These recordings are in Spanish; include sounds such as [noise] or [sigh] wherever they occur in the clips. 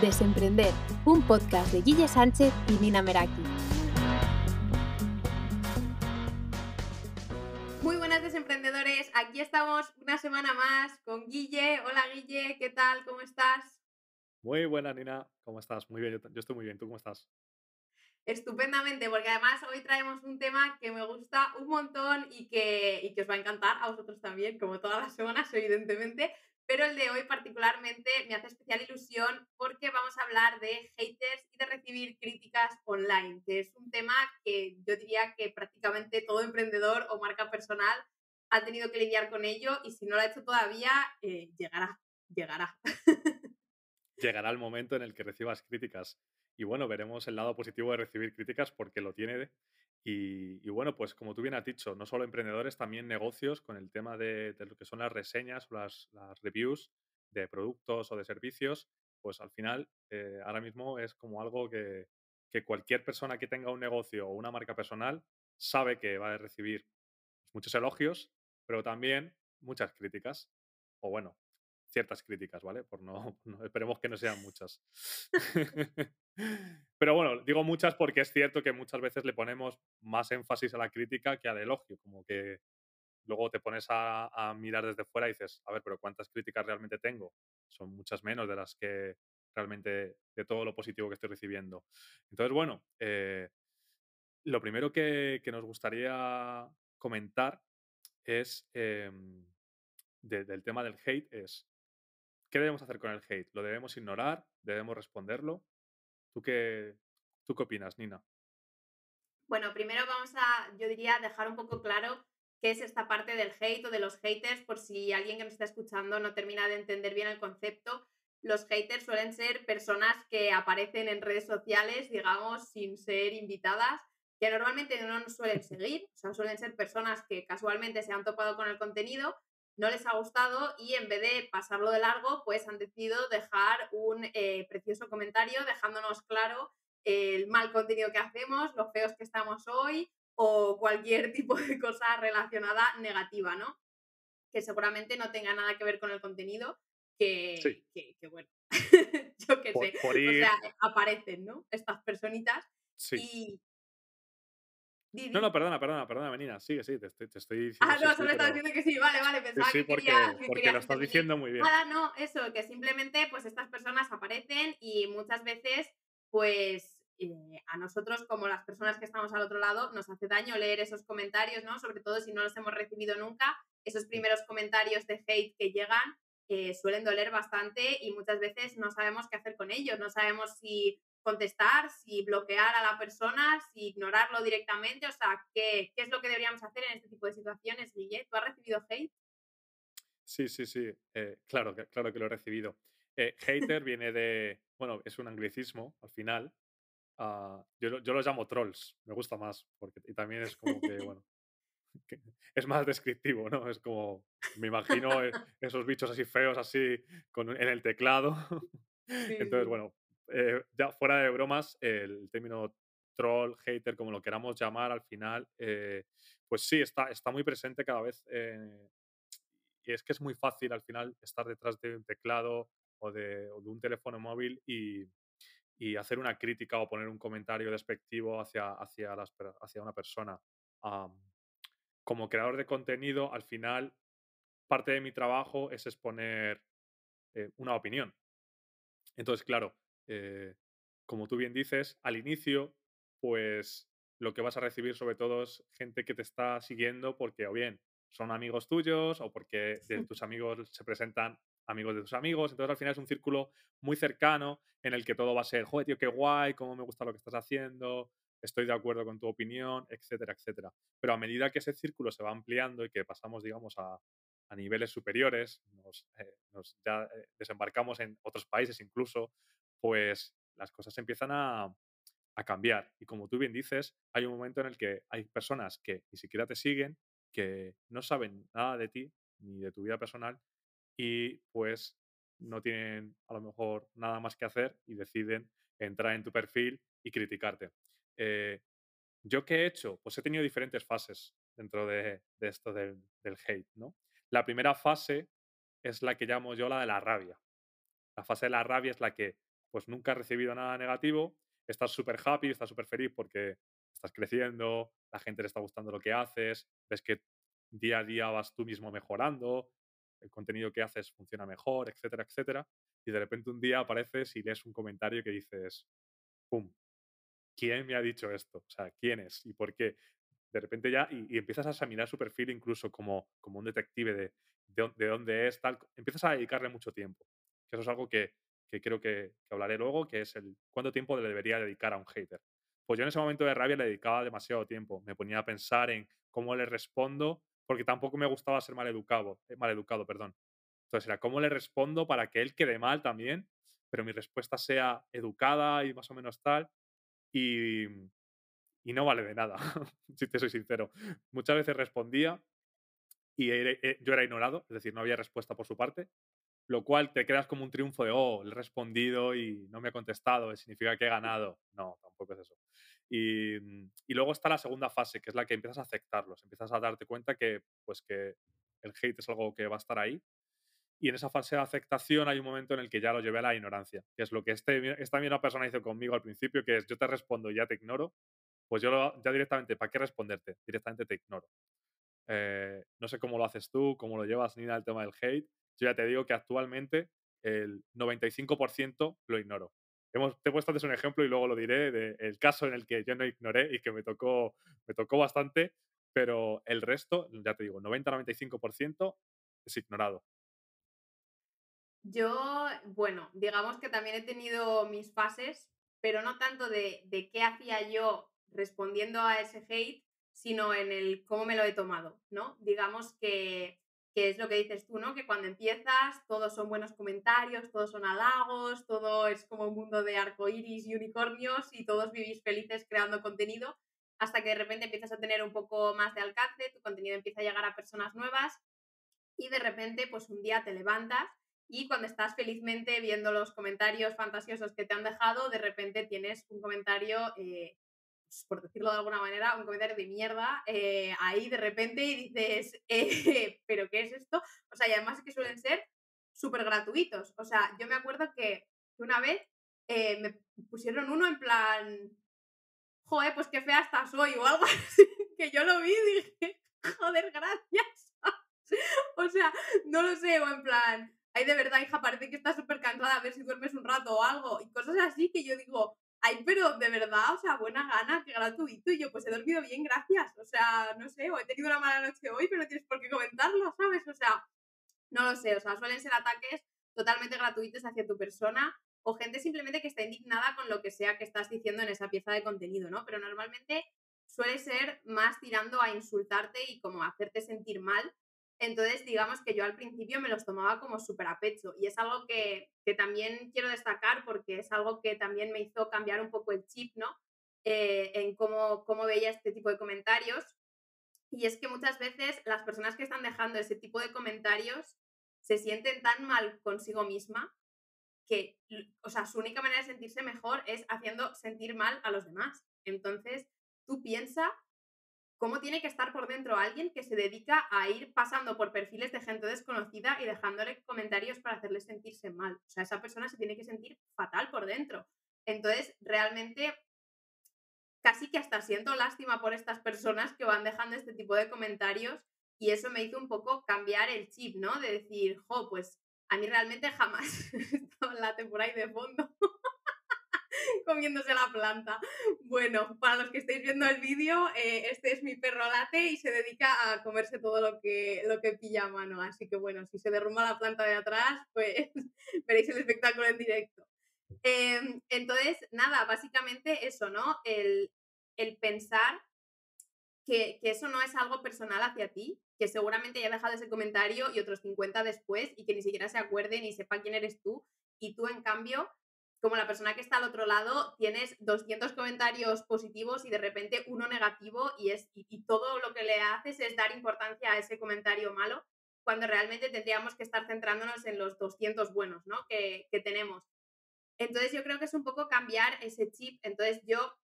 Desemprender, un podcast de Guille Sánchez y Nina Meraki. Muy buenas desemprendedores, aquí estamos una semana más con Guille. Hola Guille, ¿qué tal? ¿Cómo estás? Muy buena Nina, ¿cómo estás? Muy bien, yo, yo estoy muy bien, ¿tú cómo estás? Estupendamente, porque además hoy traemos un tema que me gusta un montón y que, y que os va a encantar a vosotros también, como todas las semanas, evidentemente, pero el de hoy particularmente me hace especial ilusión porque vamos a hablar de haters y de recibir críticas online, que es un tema que yo diría que prácticamente todo emprendedor o marca personal ha tenido que lidiar con ello y si no lo ha hecho todavía, eh, llegará, llegará. [laughs] Llegará el momento en el que recibas críticas. Y bueno, veremos el lado positivo de recibir críticas porque lo tiene y, bueno, pues como tú bien has dicho, no solo emprendedores, también negocios con el tema de, lo que son las reseñas o las, reviews de productos o de servicios, pues al final eh, ahora mismo es como algo que, cualquier persona que tenga un negocio o una marca personal sabe que va a recibir muchos elogios, pero también muchas críticas. O bueno, ciertas críticas, ¿vale? Por no, [laughs] esperemos que no sean muchas. [laughs] [laughs] Pero bueno, digo muchas porque es cierto que muchas veces le ponemos más énfasis a la crítica que al elogio, como que luego te pones a, mirar desde fuera y dices, a ver, pero ¿cuántas críticas realmente tengo? Son muchas menos de las que realmente, de todo lo positivo que estoy recibiendo. Entonces, bueno, eh, lo primero que, nos gustaría comentar es em, del tema del hate es ¿Qué debemos hacer con el hate? ¿Lo debemos ignorar? ¿Debemos responderlo? ¿Tú qué, tú qué opinas, Nina? Bueno, primero vamos a, yo diría, dejar un poco claro qué es esta parte del hate o de los haters, por si alguien que nos está escuchando no termina de entender bien el concepto. Los haters suelen ser personas que aparecen en redes sociales, digamos, sin ser invitadas, que normalmente no nos suelen [laughs] seguir, o sea, suelen ser personas que casualmente se han topado con el contenido, no les ha gustado y en vez de pasarlo de largo, pues han decidido dejar un eh, precioso comentario dejándonos claro el mal contenido que hacemos, lo feos que estamos hoy o cualquier [laughs] tipo de cosa relacionada negativa, ¿no? Que seguramente no tenga nada que ver con el contenido, que, que, bueno, [laughs] yo qué sé, o sea, aparecen, ¿no? Estas personitas y, no, no, perdona, perdona, perdona, Menina. Sigue, sí, te estoy, te estoy diciendo. Ah, no, solo estás diciendo que sí, vale, vale, pensaba sí, que porque, porque lo estás diciendo muy bien. Nada, no, eso, que simplemente pues estas personas aparecen y muchas veces pues eh, a nosotros como las personas que estamos al otro lado nos hace daño leer esos comentarios, ¿no? Sobre todo si no los hemos recibido nunca, esos primeros comentarios de hate que llegan eh, suelen doler bastante y muchas veces no sabemos qué hacer con ellos, no sabemos si contestar, si bloquear a la persona, si ignorarlo directamente, o sea, ¿qué, es lo que deberíamos hacer en este tipo de situaciones, Guille? ¿Tú has recibido hate? Sí, sí, sí, eh, claro, que, claro que lo he recibido. Eh, [laughs] hater viene de, bueno, es un anglicismo al final. Ah, yo, yo los llamo trolls, me gusta más, porque y también es como que, [laughs] bueno, es más descriptivo, ¿no? Es como, me imagino e, esos bichos así feos, así, con, en el teclado. [laughs] Entonces, bueno, eh, ya fuera de bromas, el término troll, hater, como lo queramos llamar al final, eh, pues sí, está, está muy presente cada vez. Eh, y es que es muy fácil al final estar detrás de un teclado o de, un teléfono móvil y, hacer una crítica o poner un comentario despectivo hacia, hacia, hacia una persona. como creador de contenido, al final, parte de mi trabajo es exponer una opinión. Entonces, claro, eh, como tú bien dices, al inicio, pues lo que vas a recibir sobre todo es gente que te está siguiendo porque o bien son amigos tuyos o porque de tus amigos se presentan amigos de tus amigos. Entonces al final es un círculo muy cercano en el que todo va a ser, joder, tío, qué guay, cómo me gusta lo que estás haciendo, estoy de acuerdo con tu opinión, etcétera, etcétera. Pero a medida que ese círculo se va ampliando y que pasamos, digamos, a, niveles superiores, nos, eh, ya eh, desembarcamos en otros países incluso, pues las cosas empiezan a, cambiar. Y como tú bien dices, hay un momento en el que hay personas que ni siquiera te siguen, que no saben nada de ti ni de tu vida personal y pues no tienen a lo mejor nada más que hacer y deciden entrar en tu perfil y criticarte. Eh, ¿Yo qué he hecho? Pues he tenido diferentes fases dentro de, esto del, del, hate, ¿no? La primera fase es la que llamo yo la de la rabia. La fase de la rabia es la que pues nunca has recibido nada negativo, estás súper happy, estás súper feliz porque estás creciendo, la gente le está gustando lo que haces, ves que día a día vas tú mismo mejorando, el contenido que haces funciona mejor, etcétera, etcétera. Y de repente un día apareces y lees un comentario que dices, ¡pum! ¿Quién me ha dicho esto? O sea, ¿quién es? ¿Y por qué? De repente ya, y, empiezas a examinar su perfil incluso como, como un detective de, de, dónde es, tal. Empiezas a dedicarle mucho tiempo. Que eso es algo que, que creo que, hablaré luego, que es el cuánto tiempo le debería dedicar a un hater. Pues yo en ese momento de rabia le dedicaba demasiado tiempo. Me ponía a pensar en cómo le respondo porque tampoco me gustaba ser maleducado, eh, educado perdón. Entonces era cómo le respondo para que él quede mal también, pero mi respuesta sea educada y más o menos tal. Y, y no vale de nada, [laughs] si te soy sincero. Muchas veces respondía y eh, yo era ignorado, es decir, no había respuesta por su parte, lo cual te quedas como un triunfo de, oh, le he respondido y no me ha contestado, significa que he ganado. No, tampoco es eso. Mm, y, luego está la segunda fase, que es la que empiezas a aceptarlos, empiezas a darte cuenta que, pues, que el hate es algo que va a estar ahí. Y en esa fase de aceptación hay un momento en el que ya lo llevé a la ignorancia, que es lo que este, esta misma persona hizo conmigo al principio, que es yo te respondo y ya te ignoro, pues yo ya directamente, ¿para qué responderte? Directamente te ignoro. Eh, no sé cómo lo haces tú, cómo lo llevas, Nina, el tema del hate. Yo ya te digo que actualmente el 95% lo ignoro te he puesto antes un ejemplo y luego lo diré del caso en el que yo no ignoré y que me tocó, me tocó bastante, pero el resto, ya te digo, 90-95% es ignorado. Yo, bueno, digamos que también he tenido mis fases, pero no tanto de, de qué hacía yo respondiendo a ese hate, sino en el cómo me lo he tomado, ¿no? Digamos que que es lo que dices tú, ¿no? Que cuando empiezas todos son buenos comentarios, todos son halagos, todo es como un mundo de arcoíris y unicornios y todos vivís felices creando contenido hasta que de repente empiezas a tener un poco más de alcance, tu contenido empieza a llegar a personas nuevas y de repente pues un día te levantas y cuando estás felizmente viendo los comentarios fantasiosos que te han dejado, de repente tienes un comentario eh, por decirlo de alguna manera, un comentario de mierda eh, ahí de repente y dices, [laughs] eh, ¿pero qué es esto? O sea, y además es que suelen ser súper gratuitos. O sea, yo me acuerdo que una vez eh, me pusieron uno en plan, joder, pues qué fea estás hoy o algo [laughs] así, que yo lo vi y dije, joder, gracias. [laughs] o sea, no lo sé, o en plan, ay, de verdad, hija, parece que estás súper cansada, a ver si duermes un rato o algo, y cosas así que yo digo, Ay, pero de verdad, o sea, buena gana, qué gratuito. Y yo, pues he dormido bien, gracias. O sea, no sé, o he tenido una mala noche hoy, pero no tienes por qué comentarlo, ¿sabes? O sea, no lo sé. O sea, suelen ser ataques totalmente gratuitos hacia tu persona o gente simplemente que está indignada con lo que sea que estás diciendo en esa pieza de contenido, ¿no? Pero normalmente suele ser más tirando a insultarte y como a hacerte sentir mal entonces, digamos que yo al principio me los tomaba como súper a pecho y es algo que, también quiero destacar porque es algo que también me hizo cambiar un poco el chip, ¿no? Eh, en cómo, cómo veía este tipo de comentarios. Y es que muchas veces las personas que están dejando ese tipo de comentarios se sienten tan mal consigo misma que, o sea, su única manera de sentirse mejor es haciendo sentir mal a los demás. Entonces, tú piensa cómo tiene que estar por dentro alguien que se dedica a ir pasando por perfiles de gente desconocida y dejándole comentarios para hacerle sentirse mal. O sea, esa persona se tiene que sentir fatal por dentro. Entonces, realmente, casi que hasta siento lástima por estas personas que van dejando este tipo de comentarios y eso me hizo un poco cambiar el chip, ¿no? De decir, jo, pues a mí realmente jamás [laughs] la temporada de fondo. [laughs] comiéndose la planta. Bueno, para los que estáis viendo el vídeo, eh, este es mi perro late y se dedica a comerse todo lo que, lo que pilla a mano. Así que bueno, si se derrumba la planta de atrás, pues [laughs] veréis el espectáculo en directo. Em, entonces, nada, básicamente eso, ¿no? El, pensar que, que, eso no es algo personal hacia ti, que seguramente ya dejado ese comentario y otros 50 después y que ni siquiera se acuerde ni sepa quién eres tú. Y tú, en cambio, como la persona que está al otro lado, tienes 200 comentarios positivos y de repente uno negativo y, es, y, todo lo que le haces es dar importancia a ese comentario malo, cuando realmente tendríamos que estar centrándonos en los 200 buenos ¿no? que, que tenemos. Entonces yo creo que es un poco cambiar ese chip. Entonces yo,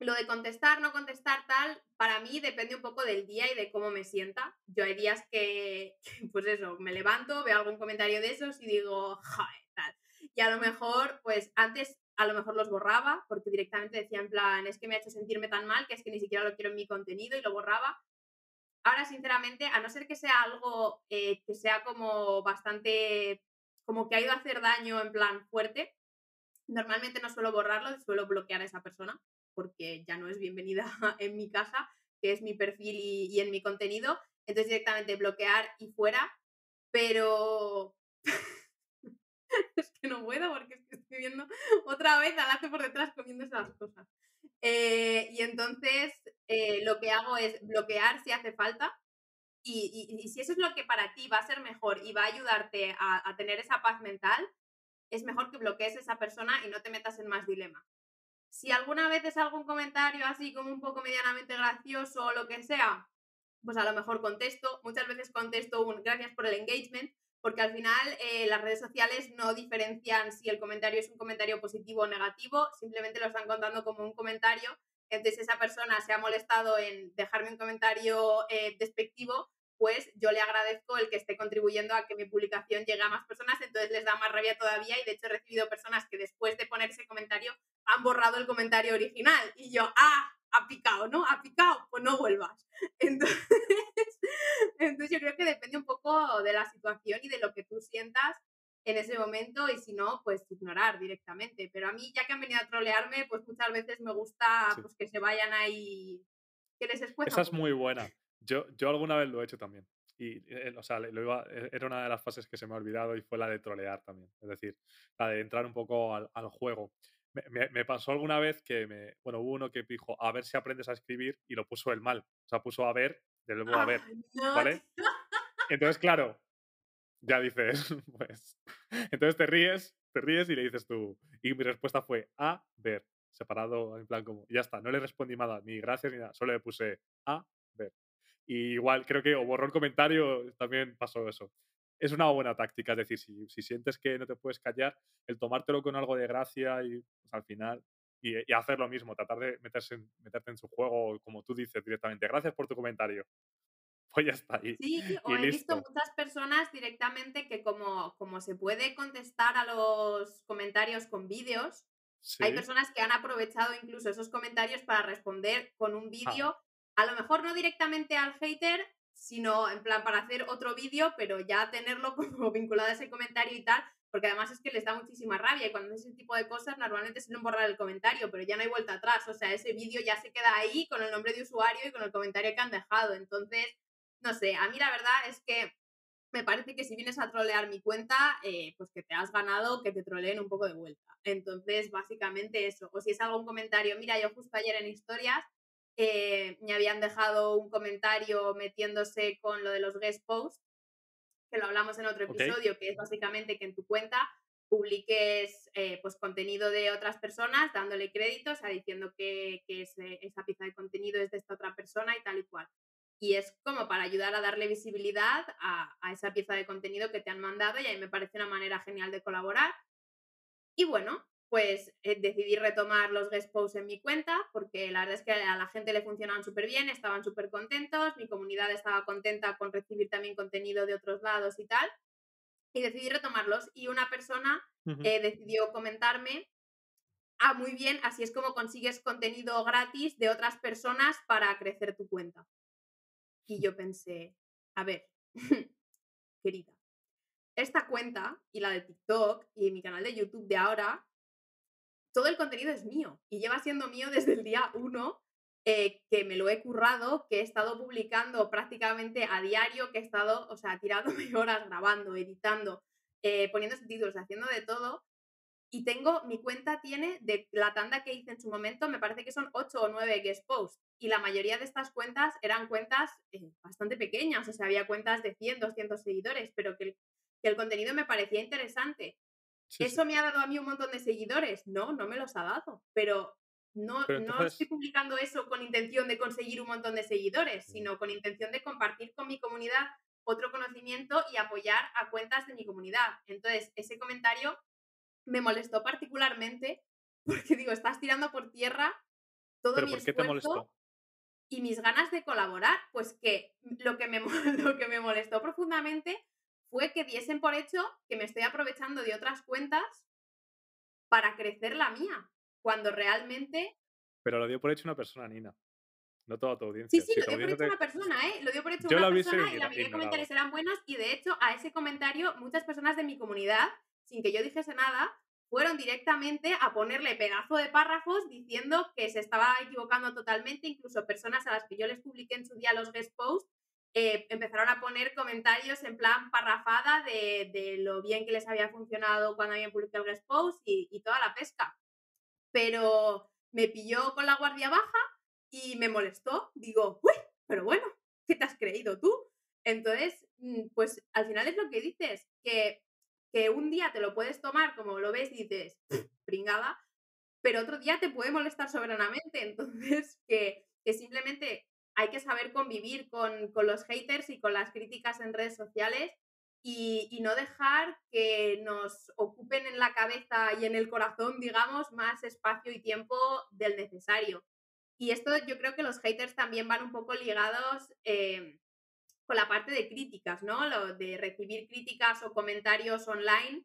lo de contestar, no contestar, tal, para mí depende un poco del día y de cómo me sienta. Yo hay días que, [laughs] pues eso, me levanto, veo algún comentario de esos y digo, joder, tal Y a lo mejor, pues antes a lo mejor los borraba porque directamente decía en plan, es que me ha hecho sentirme tan mal que es que ni siquiera lo quiero en mi contenido y lo borraba. Ahora, sinceramente, a no ser que sea algo eh, que sea como bastante, como que ha ido a hacer daño en plan fuerte, normalmente no suelo borrarlo, suelo bloquear a esa persona porque ya no es bienvenida [laughs] en mi casa, que es mi perfil y, y en mi contenido. Entonces directamente bloquear y fuera, pero [laughs] [laughs] es que no puedo porque estoy viendo otra vez al hace por detrás comiendo esas cosas. Eh, y entonces eh, lo que hago es bloquear si hace falta. Y, y, si eso es lo que para ti va a ser mejor y va a ayudarte a, a tener esa paz mental, es mejor que bloquees a esa persona y no te metas en más dilema. Si alguna vez es algún comentario así como un poco medianamente gracioso o lo que sea, pues a lo mejor contesto. Muchas veces contesto un gracias por el engagement, porque al final eh, las redes sociales no diferencian si el comentario es un comentario positivo o negativo, simplemente lo están contando como un comentario. Entonces, esa persona se ha molestado en dejarme un comentario eh, despectivo, pues yo le agradezco el que esté contribuyendo a que mi publicación llegue a más personas, entonces les da más rabia todavía y de hecho he recibido personas que después de poner ese comentario han borrado el comentario original y yo, ah, ha picado, ¿no? Ha picado, pues no vuelvas. [laughs] Entonces, entonces yo creo que depende un poco de la situación y de lo que tú sientas en ese momento y si no, pues ignorar directamente. Pero a mí, ya que han venido a trolearme, pues muchas veces me gusta pues, que se vayan ahí, que les escueza. Esa es muy buena. Yo, yo alguna vez lo he hecho también. Y, eh, o sea, lo iba, e, era una de las fases que se me ha olvidado y fue la de trolear también. Es decir, la de entrar un poco al, al juego. Me, me, pasó alguna vez que me, bueno, hubo uno que dijo, a ver si aprendes a escribir y lo puso el mal. O sea, puso a ver, de luego a ver, ¿vale? Entonces, claro, ya dices, [laughs] pues, entonces te ríes, te ríes y le dices tú, y mi respuesta fue a ver, separado en plan como, ya está, no le respondí nada, ni gracias ni nada, solo le puse a ver. Y igual creo que o borró el comentario, también pasó eso es una buena táctica. Es decir, si, si, sientes que no te puedes callar, el tomártelo con algo de gracia y pues, al final y, hacer lo mismo, tratar de meterse en, meterte en su juego, como tú dices directamente. Gracias por tu comentario. Pues ya está ahí. Sí, o he visto muchas personas directamente que como, como se puede contestar a los comentarios con vídeos, hay personas que han aprovechado incluso esos comentarios para responder con un ah. vídeo, a lo mejor no directamente al hater, sino en plan para hacer otro vídeo, pero ya tenerlo [laughs] como vinculado a ese comentario y tal, porque además es que les da muchísima rabia y cuando es ese tipo de cosas normalmente suelen borrar el comentario, pero ya no hay vuelta atrás, o sea, ese vídeo ya se queda ahí con el nombre de usuario y con el comentario que han dejado, entonces, no sé, a mí la verdad es que me parece que si vienes a trolear mi cuenta, eh, pues que te has ganado que te troleen un poco de vuelta. Entonces, básicamente eso. O si es algún comentario, mira, yo justo ayer en historias eh, me habían dejado un comentario metiéndose con lo de los guest posts, que lo hablamos en otro episodio, que es básicamente que en tu cuenta publiques eh, pues contenido de otras personas dándole créditos, o sea, diciendo que, que esa pieza de contenido es de esta otra persona y tal y cual. Y es como para ayudar a darle visibilidad a, a esa pieza de contenido que te han mandado y a mí me parece una manera genial de colaborar. Y bueno, pues eh, decidí retomar los guest posts en mi cuenta porque la verdad es que a la gente le funcionaban súper bien, estaban súper contentos, mi comunidad estaba contenta con recibir también contenido de otros lados y tal. Y decidí retomarlos y una persona eh, decidió comentarme, ah, muy bien, así es como consigues contenido gratis de otras personas para crecer tu cuenta. Y yo pensé, a ver, [laughs] querida, esta cuenta y la de TikTok y mi canal de YouTube de ahora todo el contenido es mío y lleva siendo mío desde el día uno eh, que me lo he currado, que he estado publicando prácticamente a diario, que he estado, o sea, tirándome [laughs] horas grabando, editando, eh, poniendo subtítulos, haciendo de todo. Y tengo, mi cuenta tiene, de la tanda que hice en su momento, me parece que son 8 o 9 guest posts. Y la mayoría de estas cuentas eran cuentas eh, bastante pequeñas, o sea, había cuentas de 100, 200 seguidores, pero que que el contenido me parecía interesante. ¿Eso me ha dado a mí un montón de seguidores? No, no me los ha dado. Pero no, no estoy publicando eso con intención de conseguir un montón de seguidores, sino con intención de compartir con mi comunidad otro conocimiento y apoyar a cuentas de mi comunidad. Entonces, ese comentario me molestó particularmente [laughs] porque digo, estás tirando por tierra todo mi esfuerzo y mis ganas de colaborar. Pues que lo que me, [laughs] lo que me molestó profundamente fue que diesen por hecho que me estoy aprovechando de otras cuentas para crecer la mía, cuando realmente... Pero lo dio por hecho una persona, Nina. No toda tu audiencia. Sí, sí, lo dio por hecho una persona, ¿eh? Lo dio por hecho una persona y la mayoría de comentarios eran buenas y de hecho a ese comentario muchas personas de mi comunidad, sin que yo dijese nada, fueron directamente a ponerle pedazo de párrafos diciendo que se estaba equivocando totalmente, incluso personas a las que yo les publiqué en su día los guest posts eh, empezaron a poner comentarios en plan parrafada de, lo bien que les había funcionado cuando habían publicado el post y, y toda la pesca. Pero me pilló con la guardia baja y me molestó. Digo, uy, pero bueno, ¿qué te has creído tú? Entonces, mm, pues al final es lo que dices, que que un día te lo puedes tomar como lo ves y dices, pringada, pero otro día te puede molestar soberanamente. [laughs] Entonces, que, simplemente hay que saber convivir con, los haters y con las críticas en redes sociales y, y, no dejar que nos ocupen en la cabeza y en el corazón, digamos, más espacio y tiempo del necesario. Y esto yo creo que los haters también van un poco ligados eh, con la parte de críticas, ¿no? Lo de recibir críticas o comentarios online,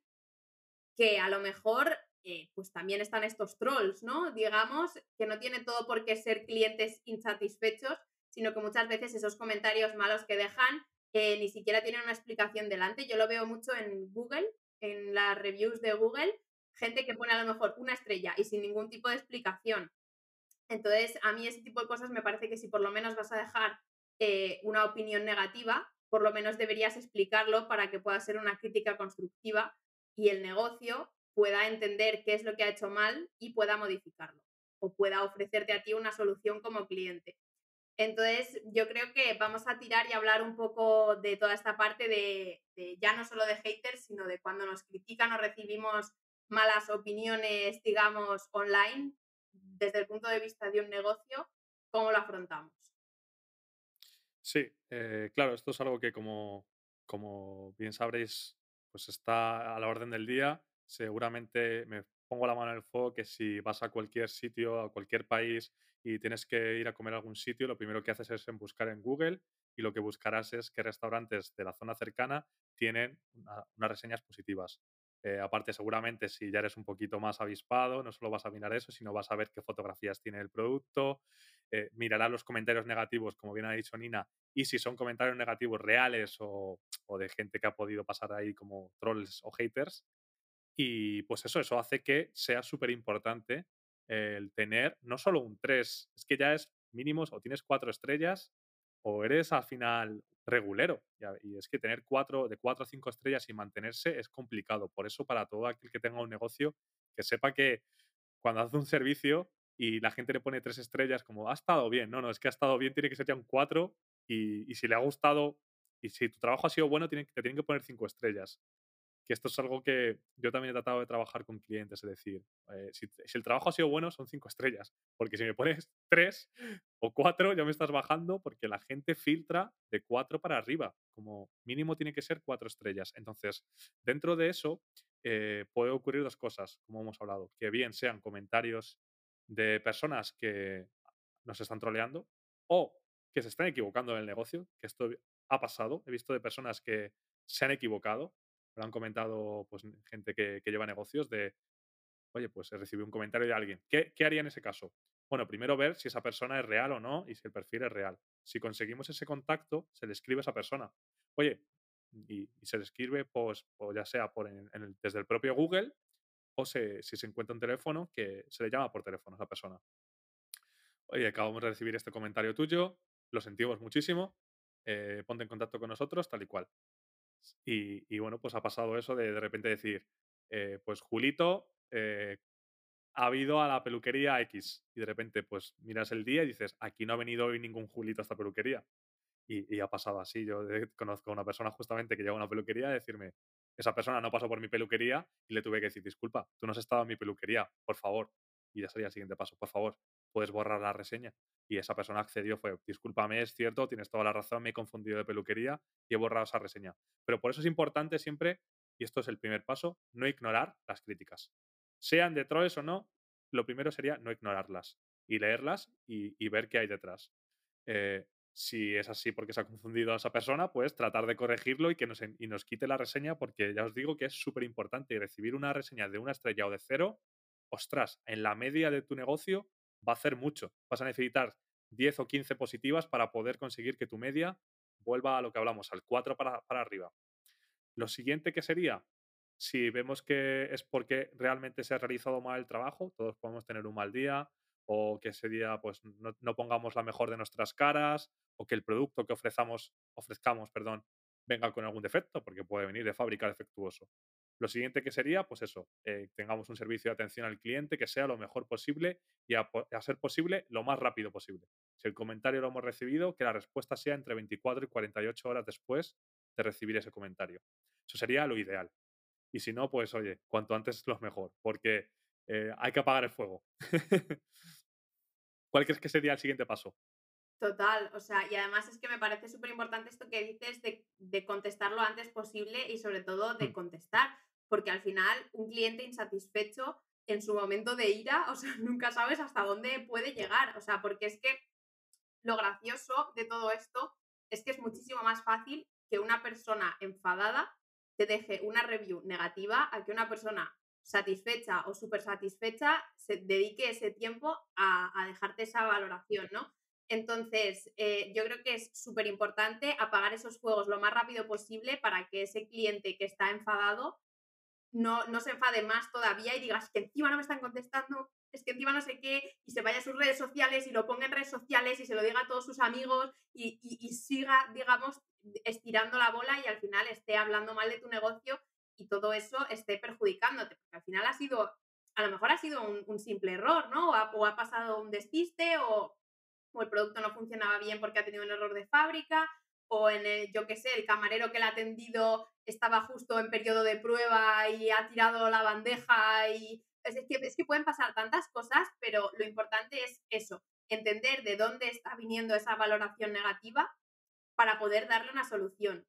que a lo mejor eh, pues también están estos trolls, ¿no? Digamos, que no tiene todo por qué ser clientes insatisfechos, sino que muchas veces esos comentarios malos que dejan ni siquiera tienen una explicación delante. Yo lo veo mucho en Google, en las reviews de Google, gente que pone a lo mejor una estrella y sin ningún tipo de explicación. Entonces, a mí ese tipo de cosas me parece que si por lo menos vas a dejar eh, una opinión negativa, por lo menos deberías explicarlo para que pueda ser una crítica constructiva y el negocio pueda entender qué es lo que ha hecho mal y pueda modificarlo o pueda ofrecerte a ti una solución como cliente. Entonces, yo creo que vamos a tirar y hablar un poco de toda esta parte de, ya no solo de haters, sino de cuando nos critican o recibimos malas opiniones, digamos, online, desde el punto de vista de un negocio, cómo lo afrontamos. Sí, eh, claro, esto es algo que como, como bien sabréis, pues está a la orden del día. Seguramente me pongo la mano en el fuego que si vas a cualquier sitio, a cualquier país y tienes que ir a comer a algún sitio, lo primero que haces es buscar en Google y lo que buscarás es qué restaurantes de la zona cercana tienen unas reseñas positivas. Eh, aparte, seguramente si ya eres un poquito más avispado, no solo vas a mirar eso, sino vas a ver qué fotografías tiene el producto, eh, mirarás los comentarios negativos, como bien ha dicho Nina, y si son comentarios negativos reales o, de gente que ha podido pasar ahí como trolls o haters. Y pues eso, eso hace que sea súper importante el tener no solo un 3, es que ya es mínimos o tienes cuatro estrellas o eres al final regulero. Y es que tener cuatro, de cuatro a cinco estrellas y mantenerse es complicado. Por eso, para todo aquel que tenga un negocio, que sepa que cuando hace un servicio y la gente le pone tres estrellas, como ha estado bien. No, no, es que ha estado bien, tiene que ser ya un cuatro. Y, si le ha gustado y si tu trabajo ha sido bueno, te tienen que poner cinco estrellas que esto es algo que yo también he tratado de trabajar con clientes, es decir, eh, si, el trabajo ha sido bueno, son cinco estrellas, porque si me pones [laughs] tres o cuatro, ya me estás bajando porque la gente filtra de cuatro para arriba, como mínimo tiene que ser cuatro estrellas. Entonces, dentro de eso, eh, puede ocurrir dos cosas, como hemos hablado, que bien sean comentarios de personas que nos están troleando o que se están equivocando en el negocio, que esto ha pasado, he visto de personas que se han equivocado lo han comentado pues, gente que, lleva negocios de, oye, pues he recibido un comentario de alguien. ¿Qué, haría en ese caso? Bueno, primero ver si esa persona es real o no y si el perfil es real. Si conseguimos ese contacto, se le escribe a esa persona. Oye, y, se le escribe, pues, o ya sea por desde el propio Google o si se encuentra un teléfono, que se le llama por teléfono a esa persona. Oye, acabamos de recibir este comentario tuyo, lo sentimos muchísimo, eh, ponte en contacto con nosotros, tal y cual. Y, bueno, pues ha pasado eso de de repente decir, eh, pues Julito eh, ha ido a la peluquería X y de repente pues miras el día y dices, aquí no ha venido hoy ningún Julito a esta peluquería. Y, ha pasado así. Yo conozco a una persona justamente que lleva a una peluquería y decirme, esa persona no pasó por mi peluquería y le tuve que decir, disculpa, tú no has estado en mi peluquería, por favor. Y ya sería el siguiente paso, por favor, puedes borrar la reseña. Y esa persona accedió, fue, discúlpame, es cierto, tienes toda la razón, me he confundido de peluquería y he borrado esa reseña. Pero por eso es importante siempre, y esto es el primer paso, no ignorar las críticas. Sean de trolls o no, lo primero sería no ignorarlas y leerlas y, ver qué hay detrás. Eh, si es así porque se ha confundido a esa persona, pues tratar de corregirlo y que nos, y nos quite la reseña, porque ya os digo que es súper importante recibir una reseña de una estrella o de cero ostras, en la media de tu negocio va a hacer mucho. Vas a necesitar 10 o 15 positivas para poder conseguir que tu media vuelva a lo que hablamos, al 4 para, para arriba. Lo siguiente que sería, si vemos que es porque realmente se ha realizado mal el trabajo, todos podemos tener un mal día, o que ese día pues, no, pongamos la mejor de nuestras caras, o que el producto que ofrezcamos, ofrezcamos perdón, venga con algún defecto, porque puede venir de fábrica defectuoso. Lo siguiente que sería, pues eso, eh, tengamos un servicio de atención al cliente que sea lo mejor posible y a, ser posible lo más rápido posible. Si el comentario lo hemos recibido, que la respuesta sea entre 24 y 48 horas después de recibir ese comentario. Eso sería lo ideal. Y si no, pues oye, cuanto antes es lo mejor, porque eh, hay que apagar el fuego. [laughs] ¿Cuál crees que sería el siguiente paso? Total, o sea, y además es que me parece súper importante esto que dices de, contestar lo antes posible y sobre todo de mm. contestar, porque al final un cliente insatisfecho en su momento de ira, o sea, [laughs] nunca sabes hasta dónde puede llegar, o sea, porque es que lo gracioso de todo esto es que es muchísimo más fácil que una persona enfadada te deje una review negativa a que una persona satisfecha o súper satisfecha se dedique ese tiempo a, a, dejarte esa valoración, ¿no? Entonces, eh, yo creo que es súper importante apagar esos fuegos lo más rápido posible para que ese cliente que está enfadado no, no se enfade más todavía y digas que encima no me están contestando, es que encima no sé qué, y se vaya a sus redes sociales y lo ponga en redes sociales y se lo diga a todos sus amigos y, y, siga, digamos, estirando la bola y al final esté hablando mal de tu negocio y todo eso esté perjudicándote, porque al final ha sido, a lo mejor ha sido un, simple error, ¿no? O ha, pasado un despiste o, o, el producto no funcionaba bien porque ha tenido un error de fábrica o en el, yo qué sé, el camarero que le ha atendido estaba justo en periodo de prueba y ha tirado la bandeja y es que, es que pueden pasar tantas cosas, pero lo importante es eso, entender de dónde está viniendo esa valoración negativa para poder darle una solución.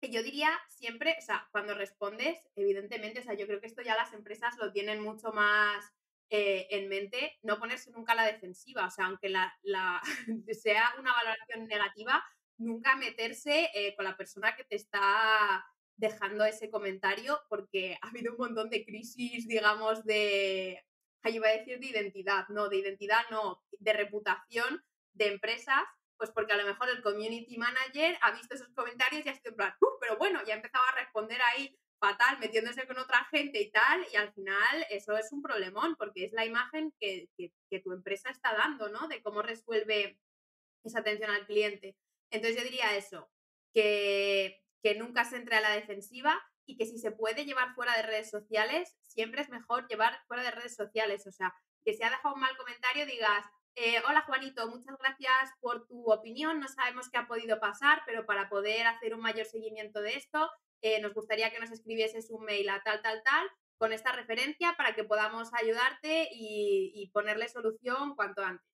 Que yo diría siempre, o sea, cuando respondes, evidentemente, o sea, yo creo que esto ya las empresas lo tienen mucho más eh, en mente, no ponerse nunca a la defensiva, o sea, aunque la, la [laughs] sea una valoración negativa, nunca meterse eh, con la persona que te está dejando ese comentario porque ha habido un montón de crisis, digamos, de, yo iba a decir de identidad, no, de identidad no, de reputación de empresas, pues porque a lo mejor el community manager ha visto esos comentarios y ha sido en plan, pero bueno, ya empezaba a responder ahí fatal, metiéndose con otra gente y tal, y al final eso es un problemón, porque es la imagen que, que, que tu empresa está dando, ¿no? De cómo resuelve esa atención al cliente. Entonces yo diría eso, que, nunca se entre a la defensiva y que si se puede llevar fuera de redes sociales, siempre es mejor llevar fuera de redes sociales. O sea, que si ha dejado un mal comentario, digas, eh, hola Juanito, muchas gracias por tu opinión. No sabemos qué ha podido pasar, pero para poder hacer un mayor seguimiento de esto, eh, nos gustaría que nos escribieses un mail a tal, tal, tal, con esta referencia para que podamos ayudarte y ponerle solución cuanto antes.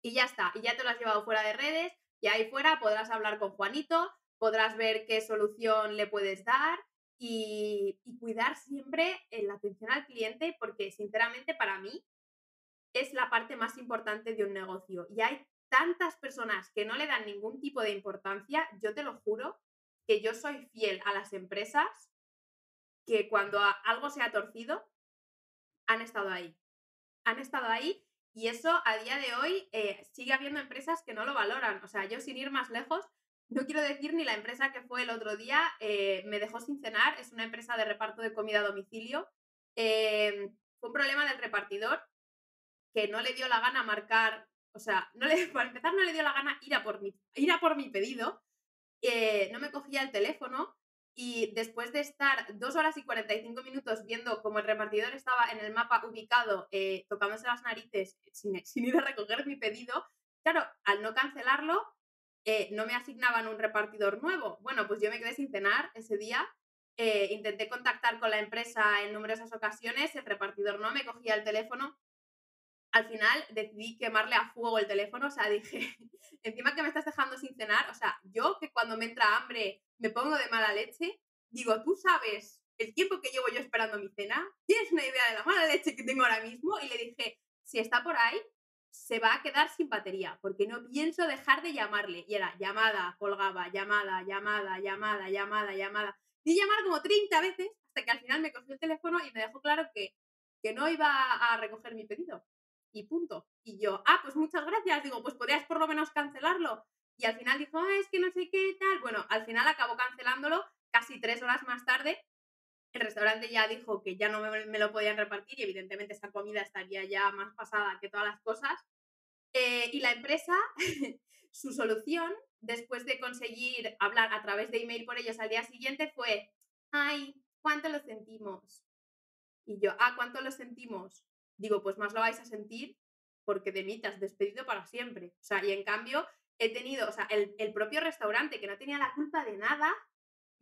Y ya está, y ya te lo has llevado fuera de redes y ahí fuera podrás hablar con Juanito, podrás ver qué solución le puedes dar y, cuidar siempre la atención al cliente porque sinceramente para mí es la parte más importante de un negocio. Y hay tantas personas que no le dan ningún tipo de importancia, yo te lo juro, que yo soy fiel a las empresas que cuando algo se ha torcido, han estado ahí. Han estado ahí y eso a día de hoy eh, sigue habiendo empresas que no lo valoran. O sea, yo sin ir más lejos, no quiero decir ni la empresa que fue el otro día, eh, me dejó sin cenar, es una empresa de reparto de comida a domicilio. Em, fue un problema del repartidor que no le dio la gana marcar, o sea, no le, [laughs] para empezar no le dio la gana ir a por mi, ir a por mi pedido, eh, no me cogía el teléfono y después de estar dos horas y 45 minutos viendo cómo el repartidor estaba en el mapa ubicado, eh, tocándose las narices [laughs] sin, ir a recoger mi pedido, claro, al no cancelarlo, eh, no me asignaban un repartidor nuevo. Bueno, pues yo me quedé sin cenar ese día. Eh, intenté contactar con la empresa en numerosas ocasiones, el repartidor no me cogía el teléfono. Al final decidí quemarle a fuego el teléfono, o sea, dije, [laughs] encima que me estás dejando sin cenar, o sea, yo que cuando me entra hambre me pongo de mala leche, digo, tú sabes el tiempo que llevo yo esperando mi cena, tienes una idea de la mala leche que tengo ahora mismo y le dije, si está por ahí, se va a quedar sin batería, porque no pienso dejar de llamarle. Y era llamada, colgaba, llamada, llamada, llamada, llamada, llamada. Di llamar como 30 veces hasta que al final me cogió el teléfono y me dejó claro que que no iba a recoger mi pedido. Y punto. Y yo, ah, pues muchas gracias. Digo, pues podrías por lo menos cancelarlo. Y al final dijo, ah, es que no sé qué tal. Bueno, al final acabó cancelándolo casi tres horas más tarde. El restaurante ya dijo que ya no me, me lo podían repartir y evidentemente esa comida estaría ya más pasada que todas las cosas. Eh, y la empresa, [laughs] su solución, después de conseguir hablar a través de email por ellos al día siguiente, fue, ay, ¿cuánto lo sentimos? Y yo, ah, ¿cuánto lo sentimos? Digo, pues más lo vais a sentir porque de mí te has despedido para siempre. O sea, y en cambio he tenido, o sea, el, el propio restaurante que no tenía la culpa de nada,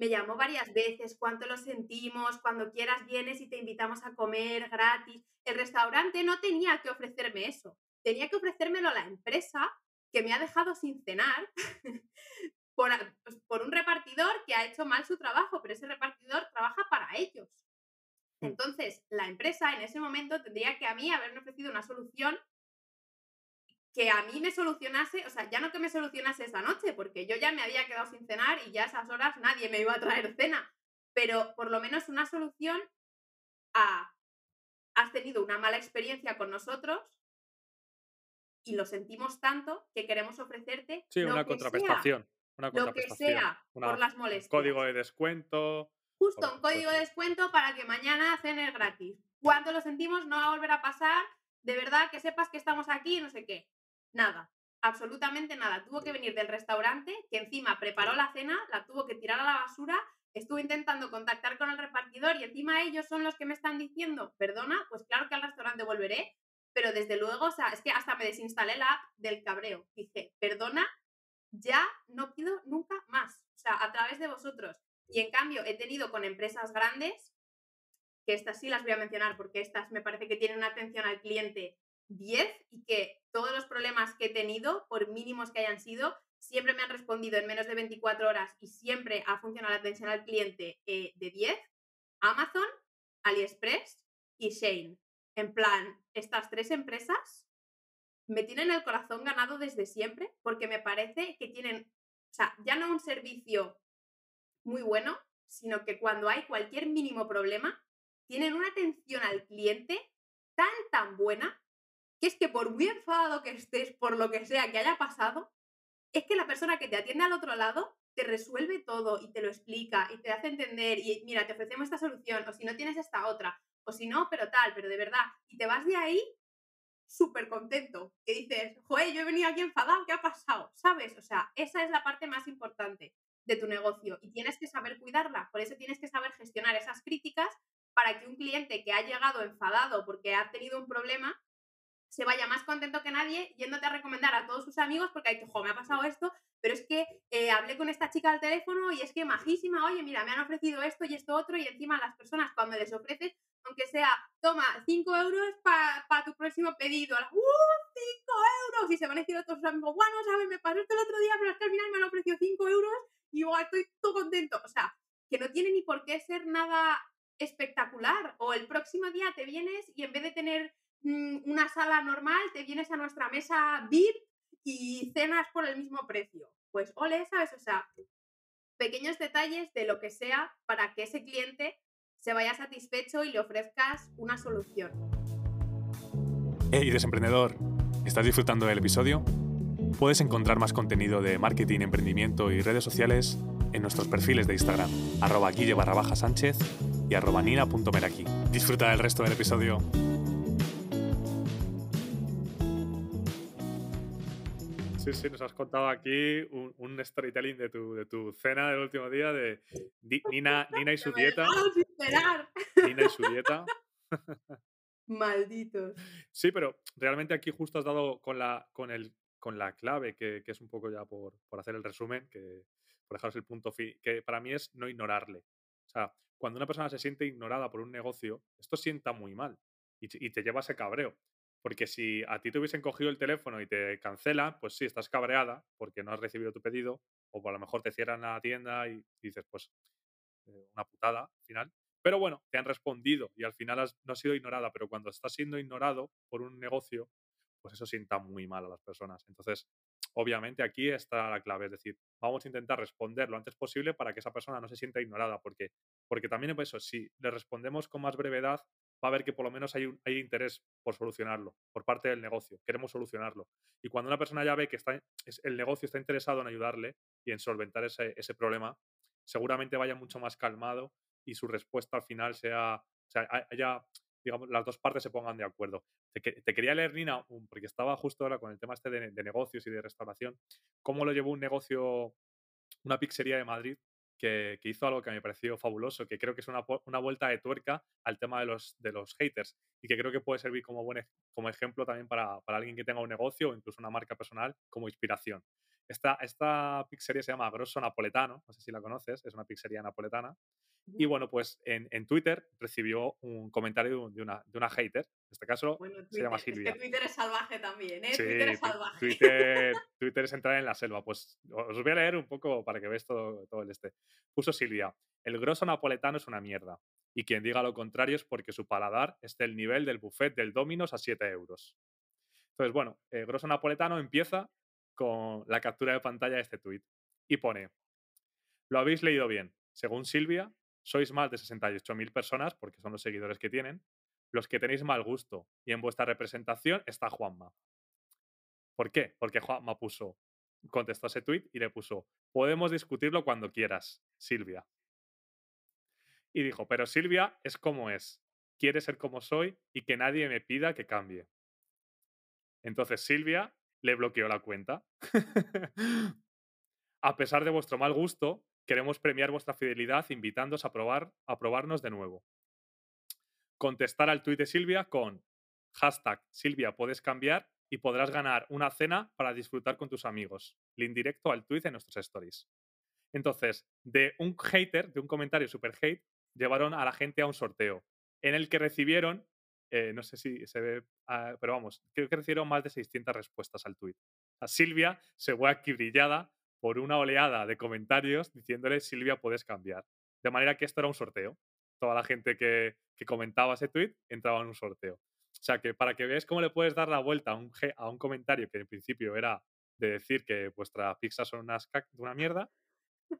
me llamó varias veces, cuánto lo sentimos, cuando quieras vienes y te invitamos a comer gratis. El restaurante no tenía que ofrecerme eso, tenía que ofrecérmelo la empresa que me ha dejado sin cenar [laughs] por, pues, por, un repartidor que ha hecho mal su trabajo, pero ese repartidor trabaja para ellos. Mm. Entonces, la empresa en ese momento tendría que a mí haberme ofrecido una solución que a mí me solucionase, o sea, ya no que me solucionase esa noche, porque yo ya me había quedado sin cenar y ya a esas horas nadie me iba a traer cena, pero por lo menos una solución a, has tenido una mala experiencia con nosotros, y lo sentimos tanto que queremos ofrecerte sí, una, contraprestación, una Lo que sea por las molestias. Código de descuento. Justo, un código de descuento para que mañana cenes gratis. Cuando lo sentimos no va a volver a pasar. De verdad, que sepas que estamos aquí, no sé qué. Nada, absolutamente nada. Tuvo que venir del restaurante, que encima preparó la cena, la tuvo que tirar a la basura. Estuve intentando contactar con el repartidor y encima ellos son los que me están diciendo, perdona, pues claro que al restaurante volveré, pero desde luego, o sea, es que hasta me desinstalé la app del cabreo. Dije, perdona, ya no pido nunca más. O sea, a través de vosotros. Y en cambio, he tenido con empresas grandes, que estas sí las voy a mencionar porque estas me parece que tienen una atención al cliente 10 y que todos los problemas que he tenido, por mínimos que hayan sido, siempre me han respondido en menos de 24 horas y siempre ha funcionado la atención al cliente eh, de 10. Amazon, AliExpress y Shane. En plan, estas tres empresas me tienen el corazón ganado desde siempre porque me parece que tienen, o sea, ya no un servicio muy bueno, sino que cuando hay cualquier mínimo problema, tienen una atención al cliente tan, tan buena, que es que por muy enfadado que estés por lo que sea que haya pasado, es que la persona que te atiende al otro lado te resuelve todo y te lo explica y te hace entender y mira, te ofrecemos esta solución o si no tienes esta otra o si no, pero tal, pero de verdad. Y te vas de ahí súper contento, que dices, joder, yo he venido aquí enfadado, ¿qué ha pasado? ¿Sabes? O sea, esa es la parte más importante de tu negocio y tienes que saber cuidarla. Por eso tienes que saber gestionar esas críticas para que un cliente que ha llegado enfadado porque ha tenido un problema se vaya más contento que nadie yéndote a recomendar a todos sus amigos porque ha dicho, jo, me ha pasado esto, pero es que eh, hablé con esta chica al teléfono y es que majísima, oye, mira, me han ofrecido esto y esto otro y encima las personas cuando les ofreces, aunque sea, toma, 5 euros para tu próximo pedido, ¡uh, 5 euros! Y se van a decir a todos sus amigos, bueno, sabes, me pasó esto el otro día, pero es que al final me han ofrecido 5 euros y igual estoy todo contento. O sea, que no tiene ni por qué ser nada espectacular. O el próximo día te vienes y en vez de tener mm, una sala normal, te vienes a nuestra mesa VIP y cenas por el mismo precio. Pues ole, ¿sabes? O sea, pequeños detalles de lo que sea para que ese cliente se vaya satisfecho y le ofrezcas una solución. Hey, desemprendedor, ¿estás disfrutando del episodio? Puedes encontrar más contenido de marketing, emprendimiento y redes sociales en nuestros perfiles de Instagram, arroba guille barra baja sánchez y arroba nina.meraki. Disfruta del resto del episodio. Sí, sí, nos has contado aquí un, storytelling de tu, de tu, cena del último día de Nina, Nina y su dieta. Nina y su dieta. Malditos. Sí, pero realmente aquí justo has dado con la, con el, con la clave, que, es un poco ya por, por, hacer el resumen, que por dejaros el punto que para mí es no ignorarle. O sea, cuando una persona se siente ignorada por un negocio, esto sienta muy mal y, te lleva ese cabreo. Porque si a ti te hubiesen cogido el teléfono y te cancelan, pues sí, estás cabreada porque no has recibido tu pedido, o a lo mejor te cierran la tienda y dices, pues, eh, una putada al final. Pero bueno, te han respondido y al final no has sido ignorada, pero cuando estás siendo ignorado por un negocio, pues eso sienta muy mal a las personas. Entonces, obviamente aquí está la clave, es decir, vamos a intentar responder lo antes posible para que esa persona no se sienta ignorada, porque, porque también es eso, si le respondemos con más brevedad, va a ver que por lo menos hay, hay interés por solucionarlo, por parte del negocio. Queremos solucionarlo. Y cuando una persona ya ve que está, el negocio está interesado en ayudarle y en solventar ese, ese problema, seguramente vaya mucho más calmado y su respuesta al final sea, o sea haya, digamos, las dos partes se pongan de acuerdo. Te, quería leer, Nina, porque estaba justo ahora con el tema este de, negocios y de restauración, cómo lo llevó un negocio, una pizzería de Madrid, que, hizo algo que me pareció fabuloso, que creo que es una, una, vuelta de tuerca al tema de los, de los haters y que creo que puede servir como, buen, ejemplo también para, para alguien que tenga un negocio o incluso una marca personal como inspiración. Esta, esta pizzería se llama Grosso Napoletano, no sé si la conoces, es una pizzería napoletana. Y bueno, pues en, en Twitter recibió un comentario de una, de una hater, en este caso se llama Silvia. Es que Twitter es salvaje también, ¿eh? Twitter es salvaje. Twitter, Twitter, es entrar en la selva. Pues os voy a leer un poco para que veáis todo, todo el este. Puso Silvia, el grosso napoletano es una mierda. Y quien diga lo contrario es porque su paladar es del nivel del buffet del Dominos a 7 euros. Entonces, bueno, el grosso napoletano empieza con la captura de pantalla de este tuit. Y pone, lo habéis leído bien. Según Silvia, sois más de 68.000 personas, porque son los seguidores que tienen, los que tenéis mal gusto. Y en vuestra representación está Juanma. ¿Por qué? Porque Juanma puso, contestó ese tuit y le puso, podemos discutirlo cuando quieras, Silvia. Y dijo, pero Silvia es como es, quiere ser como soy y que nadie me pida que cambie. Entonces Silvia le bloqueó la cuenta. a pesar de vuestro mal gusto, queremos premiar vuestra fidelidad invitándoos a, probar, a probarnos de nuevo. Contestar al tuit de Silvia con hashtag Silvia puedes cambiar y podrás ganar una cena para disfrutar con tus amigos. Link directo al tuit en nuestros stories. Entonces, de un hater, de un comentario super hate, llevaron a la gente a un sorteo en el que recibieron eh, no sé si se ve, ah, pero vamos, creo que recibieron más de 600 respuestas al tuit. A Silvia se fue aquí brillada por una oleada de comentarios diciéndole Silvia puedes cambiar. De manera que esto era un sorteo. Toda la gente que, comentaba ese tuit entraba en un sorteo. O sea que para que veáis cómo le puedes dar la vuelta a un, a un comentario que en principio era de decir que vuestra pizza son unas una mierda,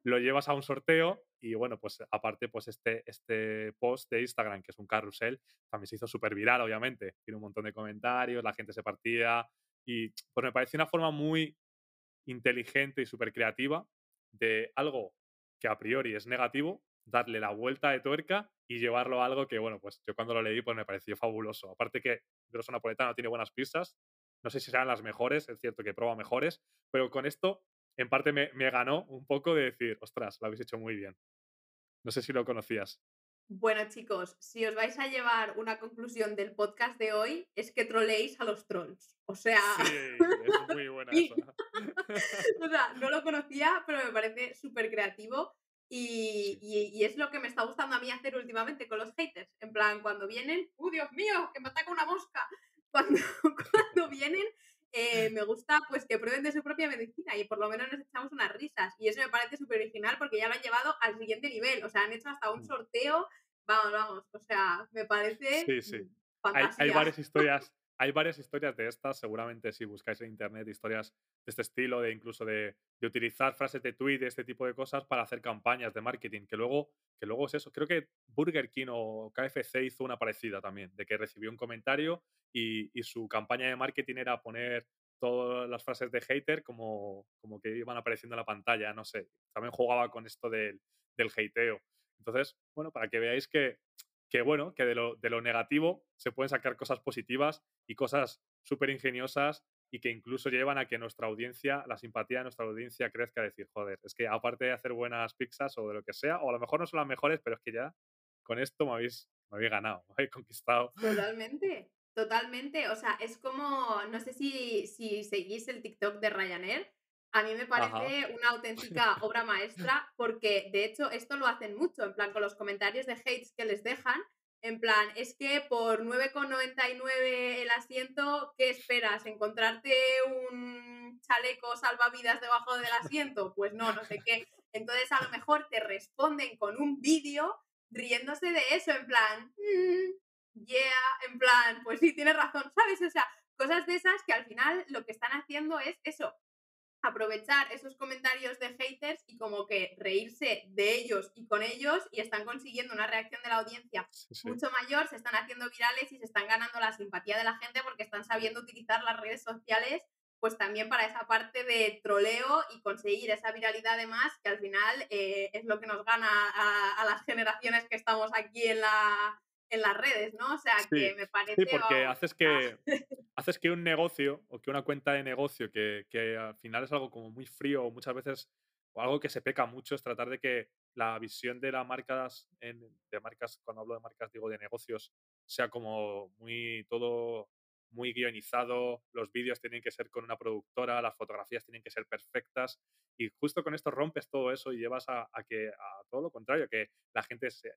lo llevas a un sorteo y bueno, pues aparte, pues este, este post de Instagram, que es un carrusel, también se hizo súper viral, obviamente. Tiene un montón de comentarios, la gente se partía y pues me parece una forma muy inteligente y súper creativa de algo que a priori es negativo, darle la vuelta de tuerca y llevarlo a algo que, bueno, pues yo cuando lo leí pues me pareció fabuloso. Aparte que Grosso Napoletano tiene buenas pizzas, no sé si serán las mejores, es cierto que prueba mejores, pero con esto en parte me, ganó un poco de decir, ostras, lo habéis hecho muy bien. No sé si lo conocías. Bueno, chicos, si os vais a llevar una conclusión del podcast de hoy, es que troleéis a los trolls. O sea. Sí, es muy [laughs] buena eso. [laughs] o sea, no lo conocía, pero me parece súper creativo. Y, y, es lo que me está gustando a mí hacer últimamente con los haters. En plan, cuando vienen, ¡uh, Dios mío! ¡Que me ataca una mosca! [laughs] Cuando, cuando vienen, eh, me gusta pues que prueben de su propia medicina y por lo menos nos echamos unas risas. Y eso me parece súper original porque ya lo han llevado al siguiente nivel. O sea, han hecho hasta un mm. sorteo. Vamos, vamos. O sea, me parece. Sí, sí. Hay, hay, varias [laughs] historias. Hay varias historias de estas, seguramente si buscáis en internet historias de este estilo, de incluso de, utilizar frases de tweet, de este tipo de cosas para hacer campañas de marketing, que luego, que luego es eso. Creo que Burger King o KFC hizo una parecida también, de que recibió un comentario y, su campaña de marketing era poner todas las frases de hater como, como que iban apareciendo en la pantalla, no sé. También jugaba con esto del, del hateo. Entonces, bueno, para que veáis que, que bueno, que de lo, negativo se pueden sacar cosas positivas y cosas súper ingeniosas y que incluso llevan a que nuestra audiencia, la simpatía de nuestra audiencia crezca, decir, joder, es que aparte de hacer buenas pizzas o de lo que sea, o a lo mejor no son las mejores, pero es que ya con esto me habéis, me habéis ganado, me habéis conquistado. Totalmente. Totalmente, o sea, es como, no sé si, si seguís el TikTok de Ryanair, a mí me parece una auténtica obra maestra porque de hecho esto lo hacen mucho, en plan con los comentarios de hates que les dejan, en plan, es que por 9,99 el asiento, ¿qué esperas? ¿Encontrarte un chaleco salvavidas debajo del asiento? Pues no, no sé qué. Entonces a lo mejor te responden con un vídeo riéndose de eso, en plan, mm, yeah, en plan, pues sí, tienes razón, ¿sabes? O sea, cosas de esas que al final lo que están haciendo es eso, aprovechar esos comentarios de haters y como que reírse de ellos y con ellos y están consiguiendo una reacción de la audiencia mucho mayor, se están haciendo virales y se están ganando la simpatía de la gente porque están sabiendo utilizar las redes sociales pues también para esa parte de troleo y conseguir esa viralidad además que al final eh, es lo que nos gana a, las generaciones que estamos aquí en la, en las redes, ¿no? O sea, que me parece... Sí, porque haces, que, [laughs] haces que un negocio o que una cuenta de negocio que, que, al final es algo como muy frío muchas veces o algo que se peca mucho es tratar de que la visión de las marcas, de marcas, cuando hablo de marcas digo de negocios, sea como muy todo muy guionizado, los vídeos tienen que ser con una productora, las fotografías tienen que ser perfectas y justo con esto rompes todo eso y llevas a, que a todo lo contrario, que la gente se,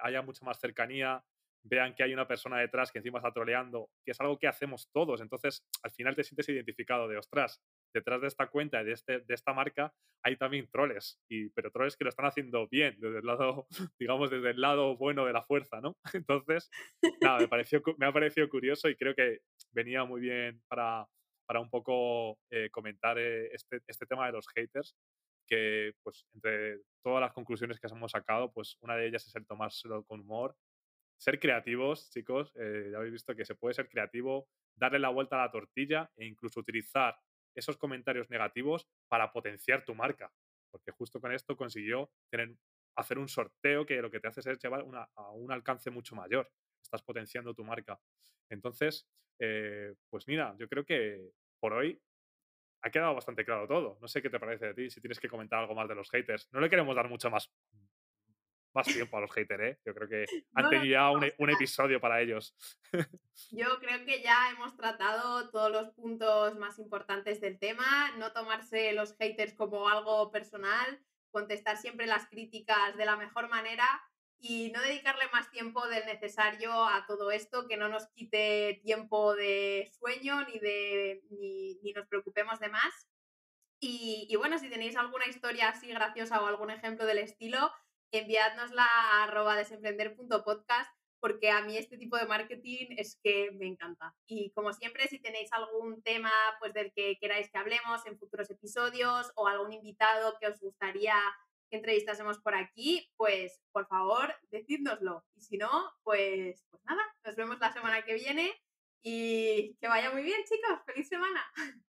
haya mucha más cercanía, vean que hay una persona detrás que encima está troleando, que es algo que hacemos todos. Entonces, al final te sientes identificado de, ostras, detrás de esta cuenta de, este, de esta marca hay también troles, y, pero troles que lo están haciendo bien, desde el lado, [laughs] digamos, desde el lado bueno de la fuerza, ¿no? [laughs] Entonces, nada, me, pareció, me ha parecido curioso y creo que venía muy bien para, para un poco eh, comentar eh, este, este tema de los haters, que pues entre todas las conclusiones que hemos sacado, pues una de ellas es el tomárselo con humor, ser creativos, chicos, eh, ya habéis visto que se puede ser creativo, darle la vuelta a la tortilla e incluso utilizar esos comentarios negativos para potenciar tu marca. Porque justo con esto consiguió hacer un sorteo que lo que te hace es llevar a un alcance mucho mayor. Estás potenciando tu marca. Entonces, eh, pues mira, yo creo que por hoy ha quedado bastante claro todo. No sé qué te parece de ti, si tienes que comentar algo más de los haters. No le queremos dar mucho más, más tiempo a los haters, ¿eh? Yo creo que han tenido ya un, un, episodio para ellos. [laughs] Yo creo que ya hemos tratado todos los puntos más importantes del tema, no tomarse los haters como algo personal, contestar siempre las críticas de la mejor manera y no dedicarle más tiempo del necesario a todo esto, que no nos quite tiempo de sueño ni, de, ni, nos preocupemos de más. Y, bueno, si tenéis alguna historia así graciosa o algún ejemplo del estilo, enviádnosla a arroba desemprender.podcast porque a mí este tipo de marketing es que me encanta. Y como siempre, si tenéis algún tema pues del que queráis que hablemos en futuros episodios o algún invitado que os gustaría que entrevistásemos por aquí, pues por favor, decídnoslo. Y si no, pues, pues nada, nos vemos la semana que viene y que vaya muy bien, chicos. ¡Feliz semana! [laughs]